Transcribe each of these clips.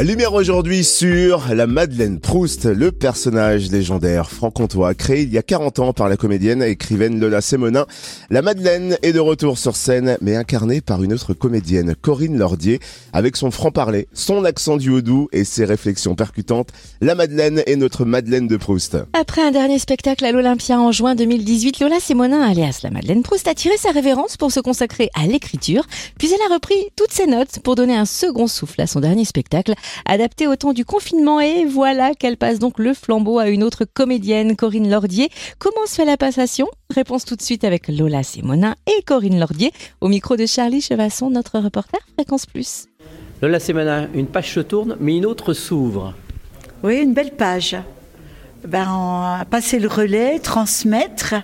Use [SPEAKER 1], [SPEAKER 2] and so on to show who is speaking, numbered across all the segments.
[SPEAKER 1] Lumière aujourd'hui sur la Madeleine Proust, le personnage légendaire franc-comtois créé il y a 40 ans par la comédienne et écrivaine Lola Sémonin. La Madeleine est de retour sur scène, mais incarnée par une autre comédienne, Corinne Lordier, avec son franc-parler, son accent du haut et ses réflexions percutantes. La Madeleine est notre Madeleine de Proust.
[SPEAKER 2] Après un dernier spectacle à l'Olympia en juin 2018, Lola Sémonin, alias la Madeleine Proust, a tiré sa révérence pour se consacrer à l'écriture, puis elle a repris toutes ses notes pour donner un second souffle à son dernier spectacle adaptée au temps du confinement. Et voilà qu'elle passe donc le flambeau à une autre comédienne, Corinne Lordier. Comment se fait la passation? Réponse tout de suite avec Lola Simonin et Corinne Lordier, au micro de Charlie Chevasson, notre reporter Fréquence Plus.
[SPEAKER 3] Lola Simonin, une page se tourne, mais une autre s'ouvre.
[SPEAKER 4] Oui, une belle page. Ben, passer le relais, transmettre.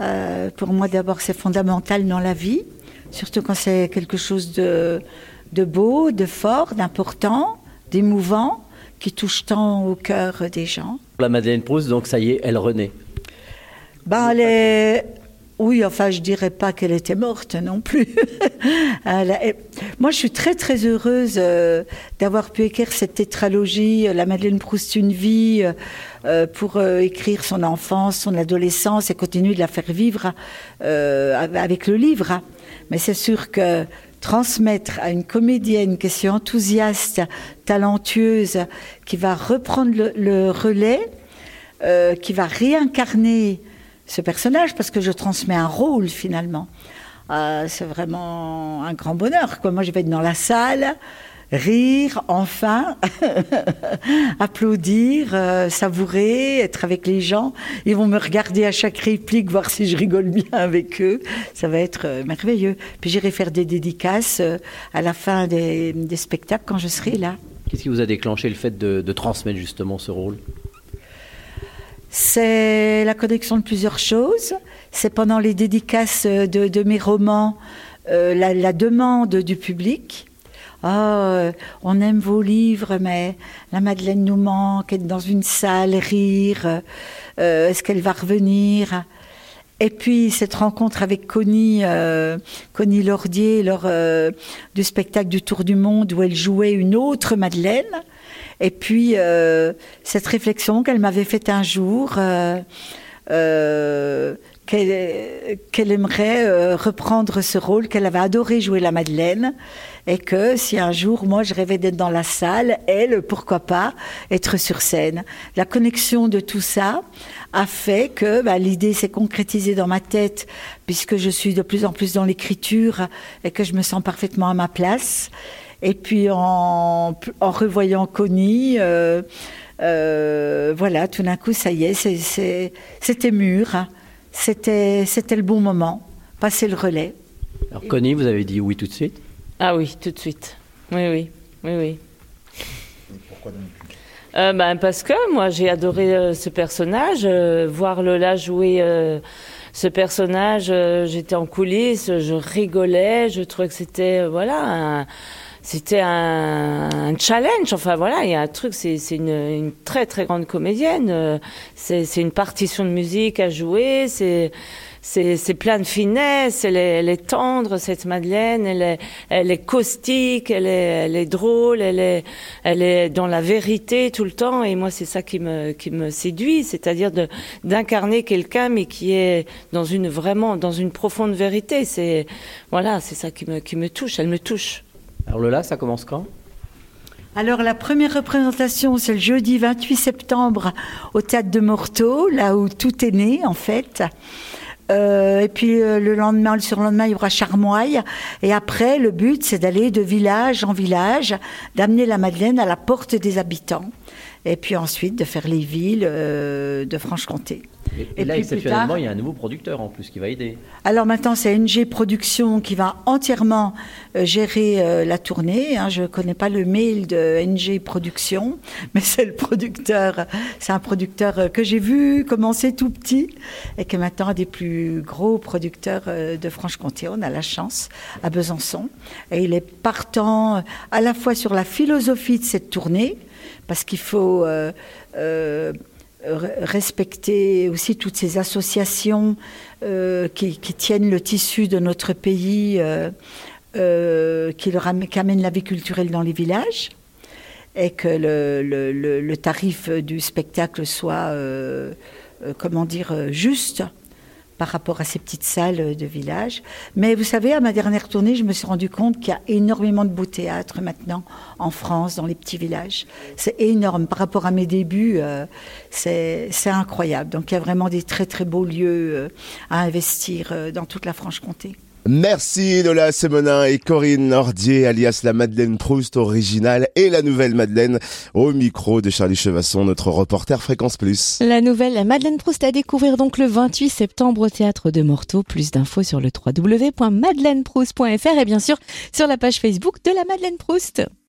[SPEAKER 4] Euh, pour moi, d'abord, c'est fondamental dans la vie, surtout quand c'est quelque chose de, de beau, de fort, d'important, d'émouvant, qui touche tant au cœur des gens.
[SPEAKER 3] La Madeleine Proust, donc ça y est, elle renaît.
[SPEAKER 4] Ben, elle est... Oui, enfin, je dirais pas qu'elle était morte non plus. Moi, je suis très très heureuse euh, d'avoir pu écrire cette tétralogie, euh, La Madeleine Proust, une vie, euh, pour écrire son enfance, son adolescence et continuer de la faire vivre avec le livre. Mais c'est sûr que transmettre à une comédienne qui est si enthousiaste, talentueuse, qui va reprendre le, relais, euh, qui va réincarner ce personnage, parce que je transmets un rôle finalement. Euh, c'est vraiment un grand bonheur. Moi, je vais être dans la salle, rire, enfin, applaudir, euh, savourer, être avec les gens. Ils vont me regarder à chaque réplique, voir si je rigole bien avec eux. Ça va être euh, merveilleux. Puis j'irai faire des dédicaces euh, à la fin des, spectacles quand je serai là.
[SPEAKER 3] Qu'est-ce qui vous a déclenché le fait de, transmettre justement ce rôle?
[SPEAKER 4] C'est la connexion de plusieurs choses. C'est pendant les dédicaces de, mes romans la demande du public ah, on aime vos livres, mais la Madeleine nous manque, être dans une salle, rire, euh, est-ce qu'elle va revenir? Et puis cette rencontre avec Connie, euh, Connie Lordier lors euh, du spectacle du Tour du Monde où elle jouait une autre Madeleine. Et puis cette réflexion qu'elle m'avait faite un jour, qu'elle aimerait euh, reprendre ce rôle, qu'elle avait adoré jouer la Madeleine, et que si un jour, moi, je rêvais d'être dans la salle, elle, pourquoi pas, être sur scène. La connexion de tout ça a fait que bah, l'idée s'est concrétisée dans ma tête, puisque je suis de plus en plus dans l'écriture et que je me sens parfaitement à ma place. Et puis en, en revoyant Connie, euh, euh, voilà, tout d'un coup, ça y est, c'était mûr. C'était, c'était le bon moment, passer le relais.
[SPEAKER 3] Alors Connie, vous avez dit oui tout de suite
[SPEAKER 5] Ah oui, tout de suite. Oui, oui, oui, oui. Pourquoi donc euh, ben, Parce que moi j'ai adoré euh, ce personnage, euh, voir Lola jouer ce personnage, j'étais en coulisses, je rigolais, je trouvais que c'était voilà c'était un, challenge. Enfin voilà, il y a un truc, c'est une, très très grande comédienne. Euh, c'est une partition de musique à jouer. C'est plein de finesse, elle est, tendre cette Madeleine, elle est, elle caustique, elle est, drôle, elle est, dans la vérité tout le temps. Et moi, c'est ça qui me, séduit, c'est-à-dire d'incarner quelqu'un mais qui est dans une vraiment dans une profonde vérité. C'est voilà, c'est ça qui me touche. Elle me touche.
[SPEAKER 3] Alors Lola, ça commence quand?
[SPEAKER 4] Alors la première représentation, c'est le jeudi 28 septembre au Théâtre de Morteau, là où tout est né en fait. Euh, et puis euh, le lendemain, le surlendemain, il y aura Charmoille. Et après, le but, c'est d'aller de village en village, d'amener la Madeleine à la porte des habitants. Et puis ensuite, de faire les villes euh, de Franche-Comté.
[SPEAKER 3] Et, là, exceptionnellement, il y a un nouveau producteur en plus qui va aider.
[SPEAKER 4] Alors maintenant, c'est NG Production qui va entièrement euh, gérer euh, la tournée. Hein. Je ne connais pas le mail de NG Production, mais c'est le producteur. C'est un producteur euh, que j'ai vu commencer tout petit et qui est maintenant un des plus gros producteurs de Franche-Comté. On a la chance à Besançon. Et il est partant à la fois sur la philosophie de cette tournée, parce qu'il faut respecter aussi toutes ces associations euh, qui, tiennent le tissu de notre pays, euh, euh, qui, amènent la vie culturelle dans les villages. et que le, tarif du spectacle soit, comment dire, juste par rapport à ces petites salles de village. Mais vous savez, à ma dernière tournée, je me suis rendu compte qu'il y a énormément de beaux théâtres maintenant en France, dans les petits villages. C'est énorme. Par rapport à mes débuts, euh, c'est incroyable. Donc il y a vraiment des très très beaux lieux euh, à investir euh, dans toute la Franche-Comté.
[SPEAKER 1] Merci Lola Semonin et Corinne Nordier, alias la Madeleine Proust originale et la nouvelle Madeleine au micro de Charlie Chevasson, notre reporter Fréquence Plus.
[SPEAKER 2] La nouvelle Madeleine Proust à découvrir donc le 28 septembre au théâtre de Morteau. Plus d'infos sur le www.madeleineproust.fr et bien sûr sur la page Facebook de la Madeleine Proust.